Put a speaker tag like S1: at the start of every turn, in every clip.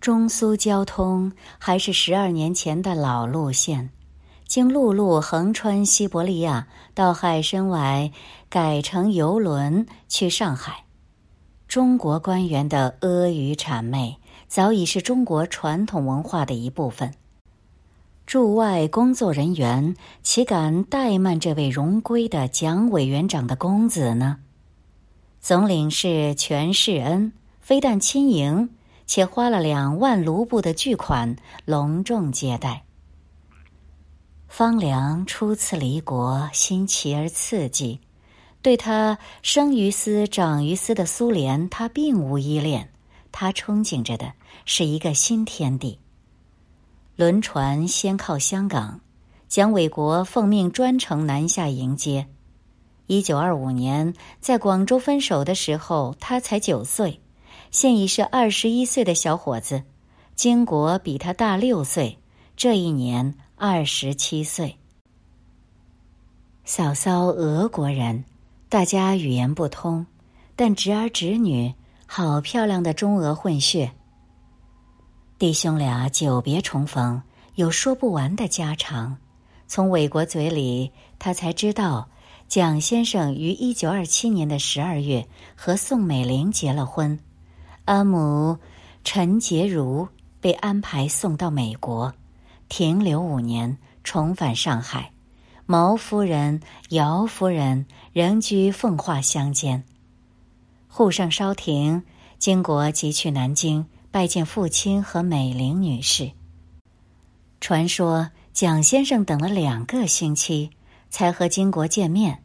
S1: 中苏交通还是十二年前的老路线，经陆路横穿西伯利亚到海参崴，改成游轮去上海。中国官员的阿谀谄媚早已是中国传统文化的一部分。驻外工作人员岂敢怠慢这位荣归的蒋委员长的公子呢？总领事全世恩非但亲迎。且花了两万卢布的巨款，隆重接待。方良初次离国，新奇而刺激，对他生于斯、长于斯的苏联，他并无依恋。他憧憬着的是一个新天地。轮船先靠香港，蒋纬国奉命专程南下迎接。一九二五年在广州分手的时候，他才九岁。现已是二十一岁的小伙子，金国比他大六岁，这一年二十七岁。嫂嫂俄国人，大家语言不通，但侄儿侄女好漂亮的中俄混血。弟兄俩久别重逢，有说不完的家常。从韦国嘴里，他才知道，蒋先生于一九二七年的十二月和宋美龄结了婚。阿母陈洁如被安排送到美国，停留五年，重返上海。毛夫人、姚夫人仍居奉化乡间。沪上稍停，经国即去南京拜见父亲和美龄女士。传说蒋先生等了两个星期才和金国见面，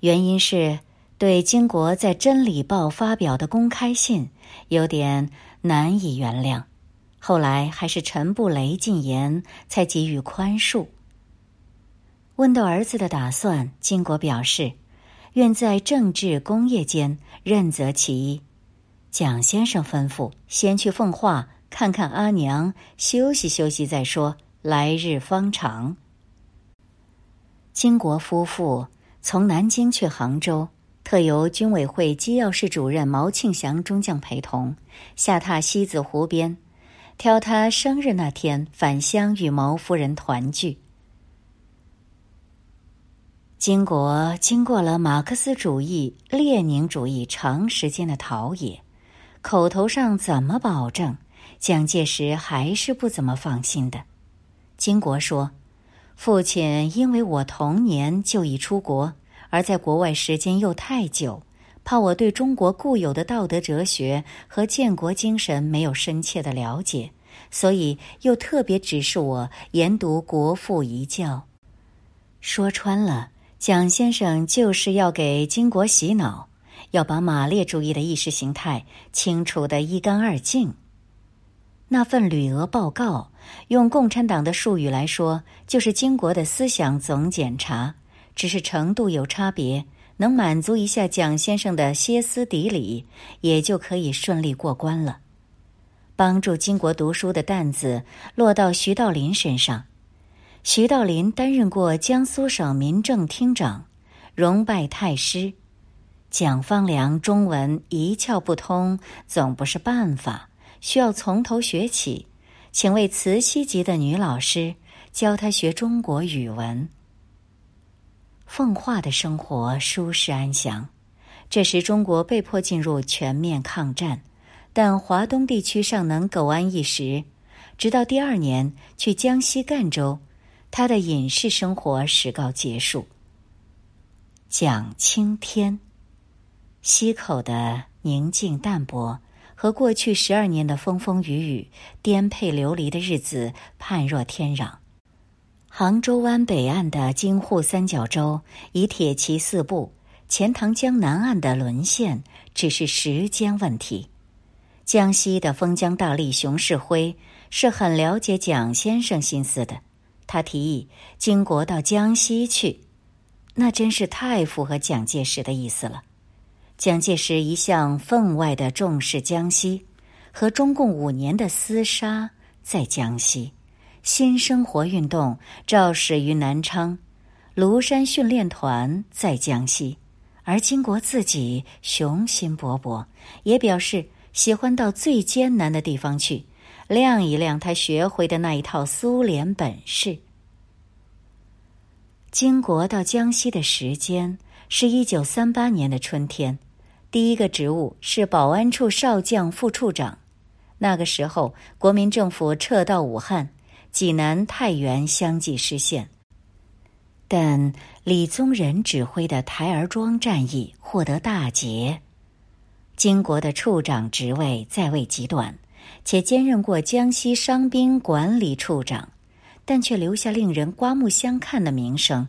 S1: 原因是。对金国在《真理报》发表的公开信有点难以原谅，后来还是陈布雷进言才给予宽恕。问到儿子的打算，金国表示愿在政治工业间任择其一。蒋先生吩咐先去奉化看看阿娘，休息休息再说，来日方长。金国夫妇从南京去杭州。特由军委会机要室主任毛庆祥中将陪同，下榻西子湖边，挑他生日那天返乡与毛夫人团聚。金国经过了马克思主义、列宁主义长时间的陶冶，口头上怎么保证，蒋介石还是不怎么放心的。金国说：“父亲因为我童年就已出国。”而在国外时间又太久，怕我对中国固有的道德哲学和建国精神没有深切的了解，所以又特别指示我研读国父遗教。说穿了，蒋先生就是要给金国洗脑，要把马列主义的意识形态清除得一干二净。那份旅俄报告，用共产党的术语来说，就是金国的思想总检查。只是程度有差别，能满足一下蒋先生的歇斯底里，也就可以顺利过关了。帮助金国读书的担子落到徐道林身上。徐道林担任过江苏省民政厅长，荣拜太师。蒋方良中文一窍不通，总不是办法，需要从头学起，请位慈溪籍的女老师教他学中国语文。奉化的生活舒适安详，这时中国被迫进入全面抗战，但华东地区尚能苟安一时。直到第二年去江西赣州，他的隐士生活始告结束。蒋青天，溪口的宁静淡泊和过去十二年的风风雨雨、颠沛流离的日子判若天壤。杭州湾北岸的京沪三角洲以铁骑四部，钱塘江南岸的沦陷只是时间问题。江西的封疆大吏熊式辉是很了解蒋先生心思的，他提议经国到江西去，那真是太符合蒋介石的意思了。蒋介石一向分外的重视江西，和中共五年的厮杀在江西。新生活运动肇始于南昌，庐山训练团在江西，而金国自己雄心勃勃，也表示喜欢到最艰难的地方去，亮一亮他学会的那一套苏联本事。金国到江西的时间是一九三八年的春天，第一个职务是保安处少将副处长。那个时候，国民政府撤到武汉、济南、太原相继失陷，但李宗仁指挥的台儿庄战役获得大捷。金国的处长职位在位极短，且兼任过江西伤兵管理处长。但却留下令人刮目相看的名声。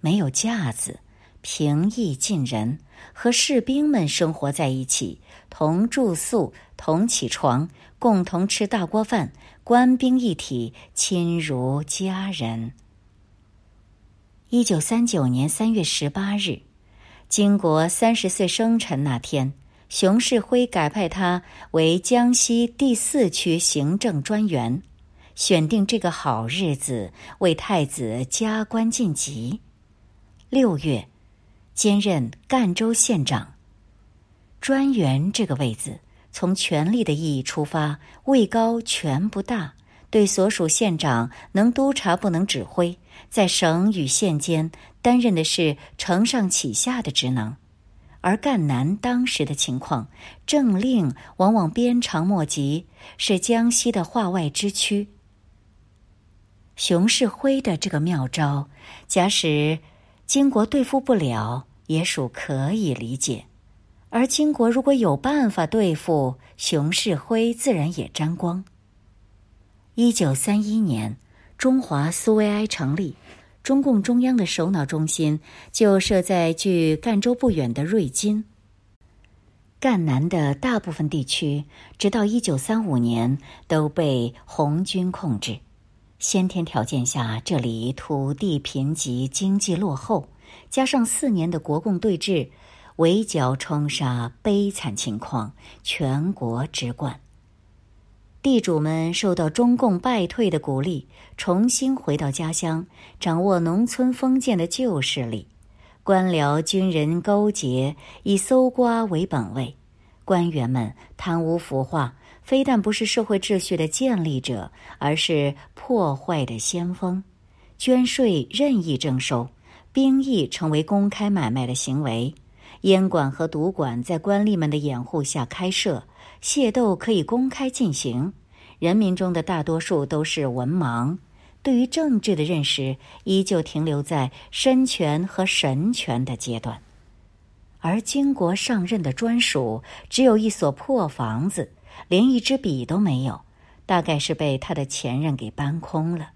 S1: 没有架子，平易近人，和士兵们生活在一起，同住宿，同起床，共同吃大锅饭，官兵一体，亲如家人。一九三九年三月十八日，金国三十岁生辰那天，熊式辉改派他为江西第四区行政专员。选定这个好日子为太子加官晋级。六月，兼任赣州县长。专员这个位子，从权力的意义出发，位高权不大，对所属县长能督察不能指挥，在省与县间担任的是承上启下的职能。而赣南当时的情况，政令往往鞭长莫及，是江西的化外之区。熊式辉的这个妙招，假使金国对付不了，也属可以理解；而金国如果有办法对付熊式辉，自然也沾光。一九三一年，中华苏维埃成立，中共中央的首脑中心就设在距赣州不远的瑞金。赣南的大部分地区，直到一九三五年都被红军控制。先天条件下，这里土地贫瘠，经济落后，加上四年的国共对峙，围剿冲杀，悲惨情况全国直贯。地主们受到中共败退的鼓励，重新回到家乡，掌握农村封建的旧势力。官僚军人勾结，以搜刮为本位，官员们贪污腐化。非但不是社会秩序的建立者，而是破坏的先锋。捐税任意征收，兵役成为公开买卖的行为。烟馆和赌馆在官吏们的掩护下开设，械斗可以公开进行。人民中的大多数都是文盲，对于政治的认识依旧停留在身权和神权的阶段。而金国上任的专属只有一所破房子。连一支笔都没有，大概是被他的前任给搬空了。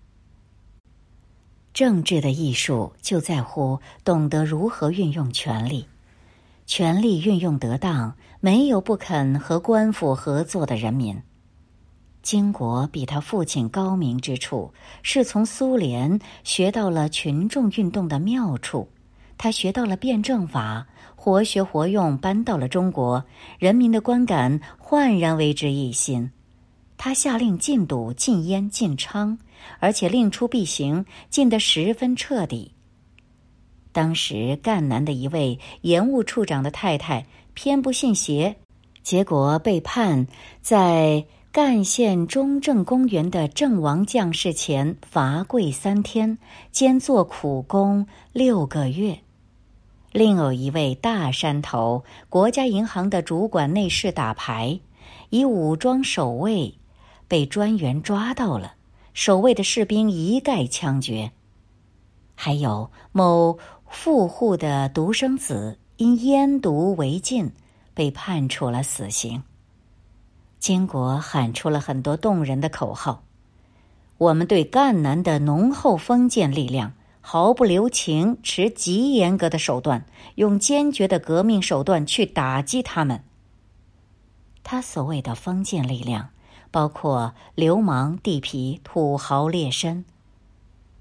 S1: 政治的艺术就在乎懂得如何运用权力，权力运用得当，没有不肯和官府合作的人民。金国比他父亲高明之处，是从苏联学到了群众运动的妙处，他学到了辩证法。活学活用搬到了中国，人民的观感焕然为之一新。他下令禁赌、禁烟、禁娼，而且令出必行，禁得十分彻底。当时赣南的一位盐务处长的太太偏不信邪，结果被判在赣县中正公园的阵亡将士前罚跪三天，兼做苦工六个月。另有一位大山头国家银行的主管内侍打牌，以武装守卫，被专员抓到了。守卫的士兵一概枪决。还有某富户的独生子因烟毒违禁，被判处了死刑。金国喊出了很多动人的口号：“我们对赣南的浓厚封建力量。”毫不留情，持极严格的手段，用坚决的革命手段去打击他们。他所谓的封建力量，包括流氓、地痞、土豪劣绅。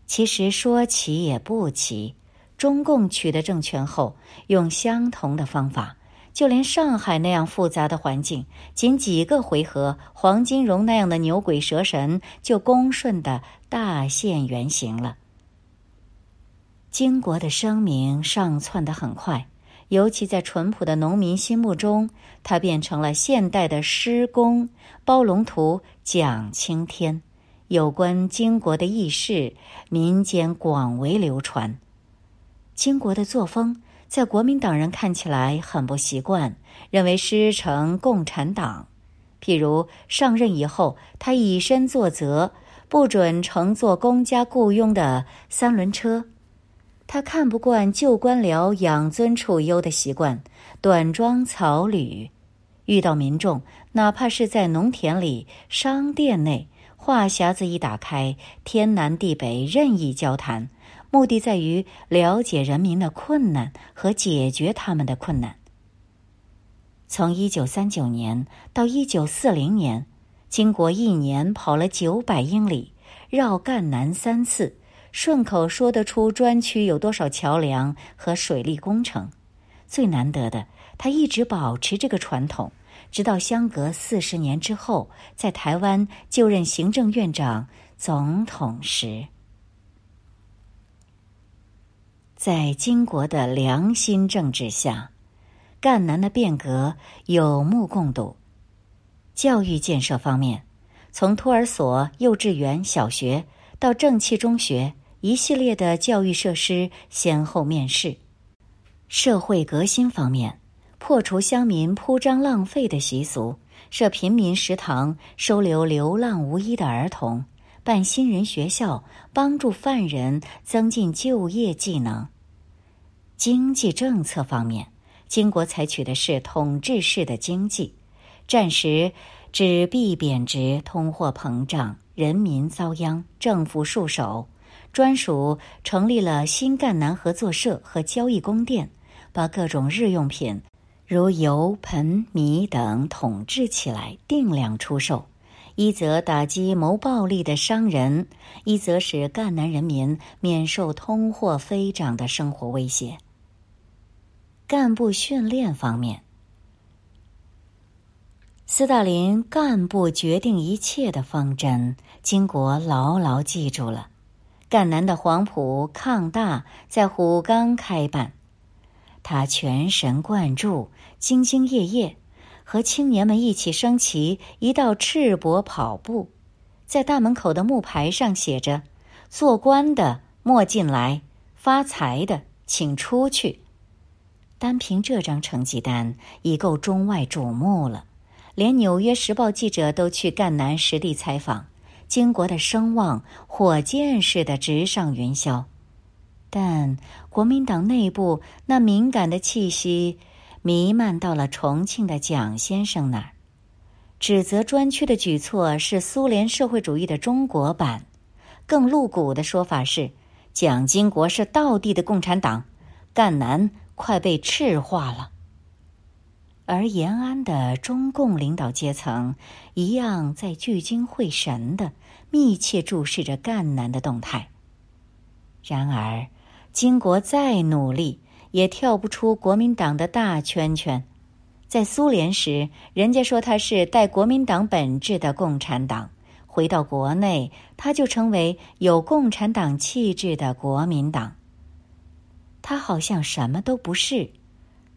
S1: 其实说奇也不奇，中共取得政权后，用相同的方法，就连上海那样复杂的环境，仅几个回合，黄金荣那样的牛鬼蛇神就恭顺的大现原形了。金国的声名上窜得很快，尤其在淳朴的农民心目中，它变成了现代的施工包龙图，蒋青天。有关金国的轶事，民间广为流传。金国的作风，在国民党人看起来很不习惯，认为师承共产党。譬如上任以后，他以身作则，不准乘坐公家雇佣的三轮车。他看不惯旧官僚养尊处优的习惯，短装草履。遇到民众，哪怕是在农田里、商店内，话匣子一打开，天南地北任意交谈，目的在于了解人民的困难和解决他们的困难。从一九三九年到一九四零年，经过一年跑了九百英里，绕赣南三次。顺口说得出专区有多少桥梁和水利工程，最难得的，他一直保持这个传统，直到相隔四十年之后，在台湾就任行政院长、总统时，在金国的良心政治下，赣南的变革有目共睹。教育建设方面，从托儿所、幼稚园、小学到正气中学。一系列的教育设施先后面世。社会革新方面，破除乡民铺张浪费的习俗，设平民食堂，收留流浪无依的儿童，办新人学校，帮助犯人增进就业技能。经济政策方面，金国采取的是统治式的经济，战时纸币贬值，通货膨胀，人民遭殃，政府束手。专属成立了新赣南合作社和交易宫殿，把各种日用品，如油、盆、米等统治起来，定量出售。一则打击谋暴利的商人，一则使赣南人民免受通货飞涨的生活威胁。干部训练方面，斯大林“干部决定一切”的方针，金国牢牢记住了。赣南的黄埔抗大在虎冈开办，他全神贯注、兢兢业业，和青年们一起升旗，一道赤膊跑步，在大门口的木牌上写着：“做官的莫进来，发财的请出去。”单凭这张成绩单已够中外瞩目了，连《纽约时报》记者都去赣南实地采访。金国的声望火箭似的直上云霄，但国民党内部那敏感的气息弥漫到了重庆的蒋先生那儿，指责专区的举措是苏联社会主义的中国版。更露骨的说法是，蒋经国是道地的共产党，赣南快被赤化了。而延安的中共领导阶层一样在聚精会神的密切注视着赣南的动态。然而，金国再努力也跳不出国民党的大圈圈。在苏联时，人家说他是带国民党本质的共产党；回到国内，他就成为有共产党气质的国民党。他好像什么都不是。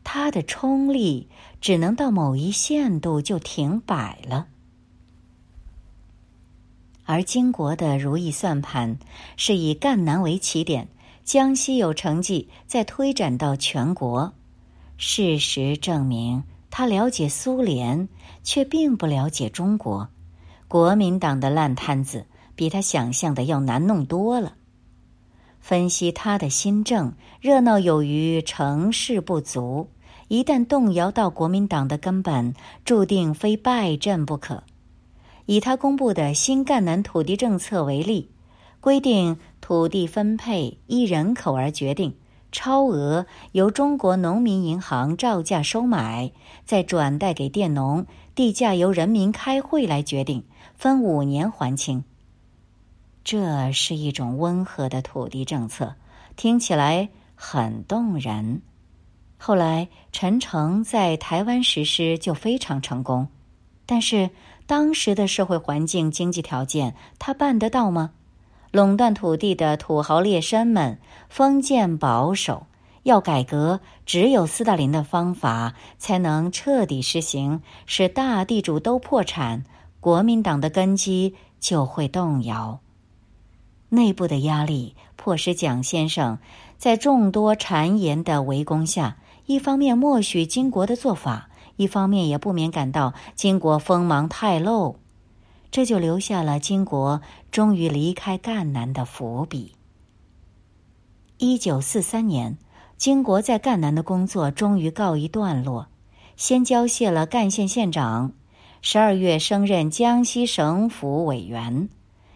S1: 他的冲力只能到某一限度就停摆了，而金国的如意算盘是以赣南为起点，江西有成绩，再推展到全国。事实证明，他了解苏联，却并不了解中国。国民党的烂摊子比他想象的要难弄多了。分析他的新政，热闹有余，成事不足。一旦动摇到国民党的根本，注定非败阵不可。以他公布的新赣南土地政策为例，规定土地分配依人口而决定，超额由中国农民银行照价收买，再转贷给佃农，地价由人民开会来决定，分五年还清。这是一种温和的土地政策，听起来很动人。后来陈诚在台湾实施就非常成功，但是当时的社会环境、经济条件，他办得到吗？垄断土地的土豪劣绅们封建保守，要改革，只有斯大林的方法才能彻底实行，使大地主都破产，国民党的根基就会动摇。内部的压力迫使蒋先生在众多谗言的围攻下，一方面默许金国的做法，一方面也不免感到金国锋芒太露，这就留下了金国终于离开赣南的伏笔。一九四三年，金国在赣南的工作终于告一段落，先交卸了赣县县长，十二月升任江西省府委员。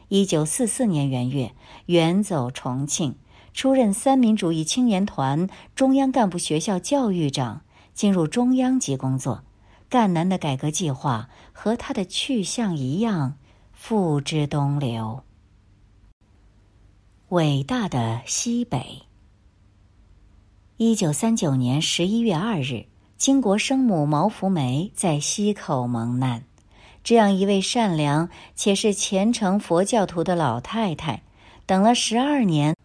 S1: 一九四四年元月，远走重庆，出任三民主义青年团中央干部学校教育长，进入中央级工作。赣南的改革计划和他的去向一样，付之东流。伟大的西北。一九三九年十一月二日，金国生母毛福梅在溪口蒙难。这样一位善良且是虔诚佛教徒的老太太，等了十二年，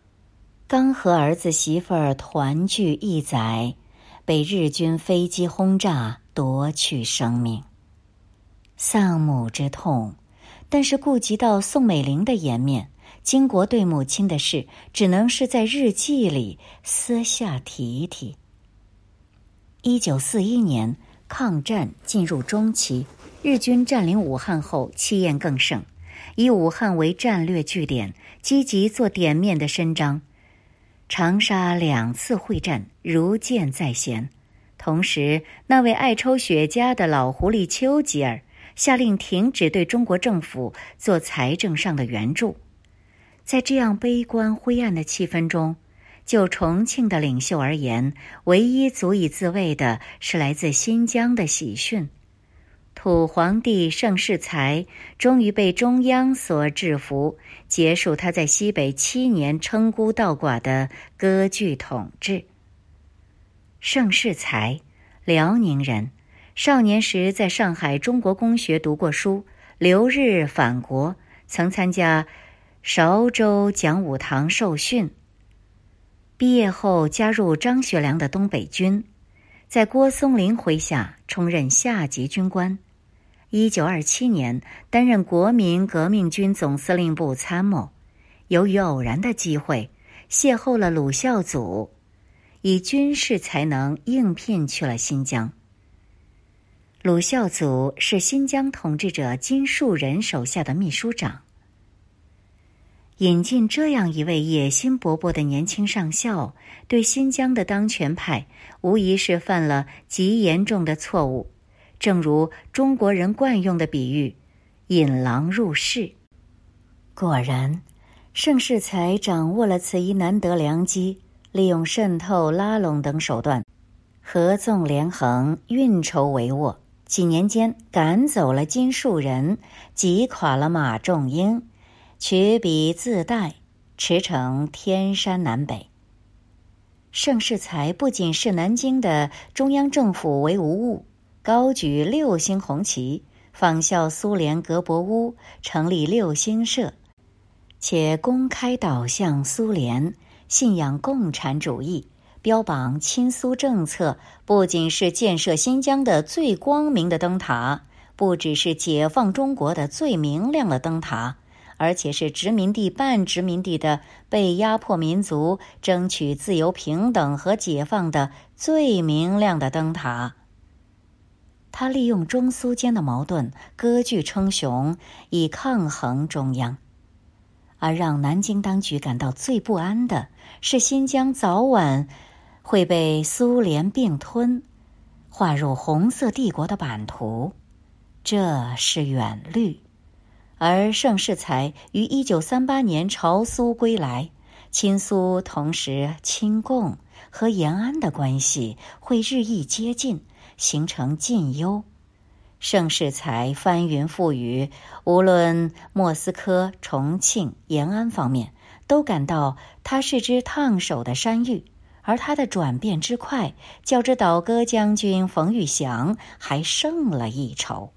S1: 刚和儿子媳妇儿团聚一载，被日军飞机轰炸夺去生命。丧母之痛，但是顾及到宋美龄的颜面。金国对母亲的事，只能是在日记里私下提一提。一九四一年，抗战进入中期，日军占领武汉后，气焰更盛，以武汉为战略据点，积极做点面的伸张。长沙两次会战如箭在弦，同时，那位爱抽雪茄的老狐狸丘吉尔下令停止对中国政府做财政上的援助。在这样悲观灰暗的气氛中，就重庆的领袖而言，唯一足以自卫的是来自新疆的喜讯：土皇帝盛世才终于被中央所制服，结束他在西北七年称孤道寡的割据统治。盛世才，辽宁人，少年时在上海中国公学读过书，留日返国，曾参加。韶州讲武堂受训，毕业后加入张学良的东北军，在郭松龄麾下充任下级军官。一九二七年担任国民革命军总司令部参谋。由于偶然的机会，邂逅了鲁孝祖，以军事才能应聘去了新疆。鲁孝祖是新疆统治者金树人手下的秘书长。引进这样一位野心勃勃的年轻上校，对新疆的当权派无疑是犯了极严重的错误。正如中国人惯用的比喻，“引狼入室”。果然，盛世才掌握了此一难得良机，利用渗透、拉拢等手段，合纵连横、运筹帷幄，几年间赶走了金树人，挤垮了马仲英。取笔自带，驰骋天山南北。盛世才不仅视南京的中央政府为无物，高举六星红旗，仿效苏联格博乌成立六星社，且公开导向苏联，信仰共产主义，标榜亲苏政策，不仅是建设新疆的最光明的灯塔，不只是解放中国的最明亮的灯塔。而且是殖民地半殖民地的被压迫民族争取自由、平等和解放的最明亮的灯塔。他利用中苏间的矛盾，割据称雄，以抗衡中央。而让南京当局感到最不安的是，新疆早晚会被苏联并吞，划入红色帝国的版图，这是远虑。而盛世才于一九三八年朝苏归来，亲苏同时亲共，和延安的关系会日益接近，形成近忧。盛世才翻云覆雨，无论莫斯科、重庆、延安方面，都感到他是只烫手的山芋，而他的转变之快，较之倒戈将军冯玉祥还胜了一筹。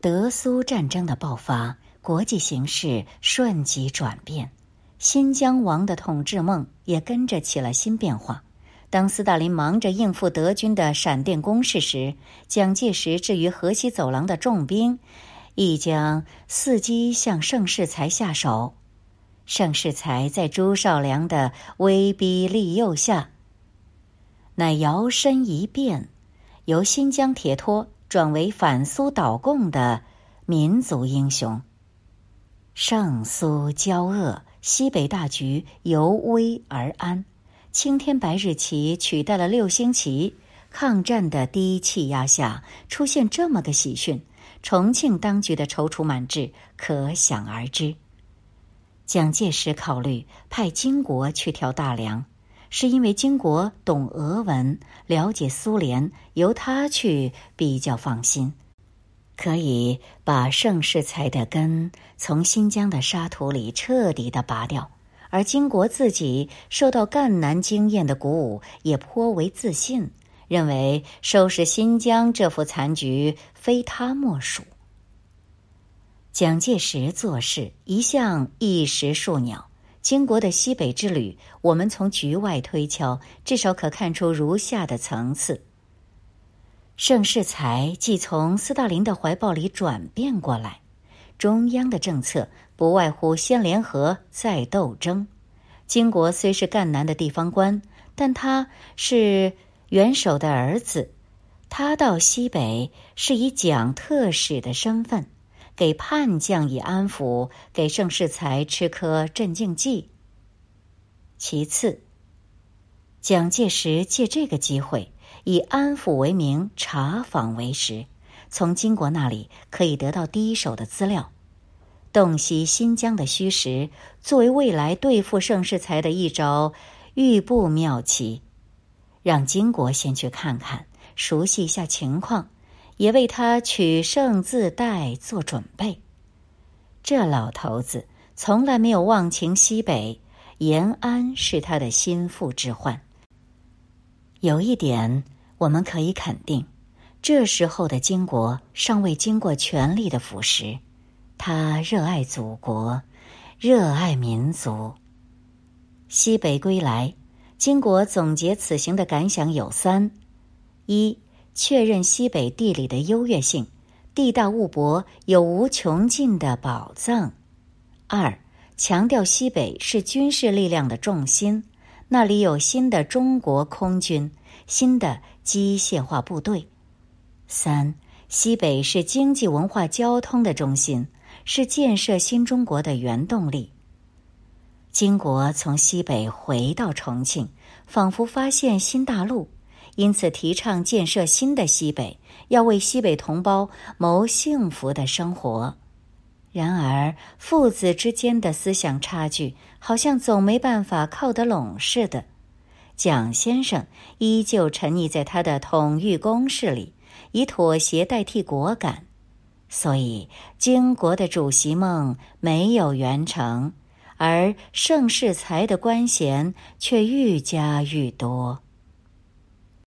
S1: 德苏战争的爆发，国际形势瞬即转变。新疆王的统治梦也跟着起了新变化。当斯大林忙着应付德军的闪电攻势时，蒋介石置于河西走廊的重兵，亦将伺机向盛世才下手。盛世才在朱绍良的威逼利诱下，乃摇身一变，由新疆铁托转为反苏倒共的民族英雄。盛苏交恶，西北大局由危而安。青天白日旗取代了六星旗，抗战的低气压下出现这么个喜讯，重庆当局的踌躇满志可想而知。蒋介石考虑派金国去调大梁，是因为金国懂俄文，了解苏联，由他去比较放心，可以把盛世才的根从新疆的沙土里彻底的拔掉。而金国自己受到赣南经验的鼓舞，也颇为自信，认为收拾新疆这副残局非他莫属。蒋介石做事一向一石数鸟，金国的西北之旅，我们从局外推敲，至少可看出如下的层次：盛世才既从斯大林的怀抱里转变过来。中央的政策不外乎先联合再斗争。金国虽是赣南的地方官，但他是元首的儿子，他到西北是以蒋特使的身份，给叛将以安抚，给盛世才吃颗镇静剂。其次，蒋介石借这个机会，以安抚为名查访为实。从金国那里可以得到第一手的资料，洞悉新疆的虚实，作为未来对付盛世才的一招预布妙棋，让金国先去看看，熟悉一下情况，也为他取胜自代做准备。这老头子从来没有忘情西北，延安是他的心腹之患。有一点我们可以肯定。这时候的金国尚未经过权力的腐蚀，他热爱祖国，热爱民族。西北归来，金国总结此行的感想有三：一、确认西北地理的优越性，地大物博，有无穷尽的宝藏；二、强调西北是军事力量的重心，那里有新的中国空军，新的机械化部队。三，西北是经济文化交通的中心，是建设新中国的原动力。金国从西北回到重庆，仿佛发现新大陆，因此提倡建设新的西北，要为西北同胞谋幸福的生活。然而，父子之间的思想差距，好像总没办法靠得拢似的。蒋先生依旧沉溺在他的统御公式里。以妥协代替果敢，所以金国的主席梦没有圆成，而盛世才的官衔却愈加愈多。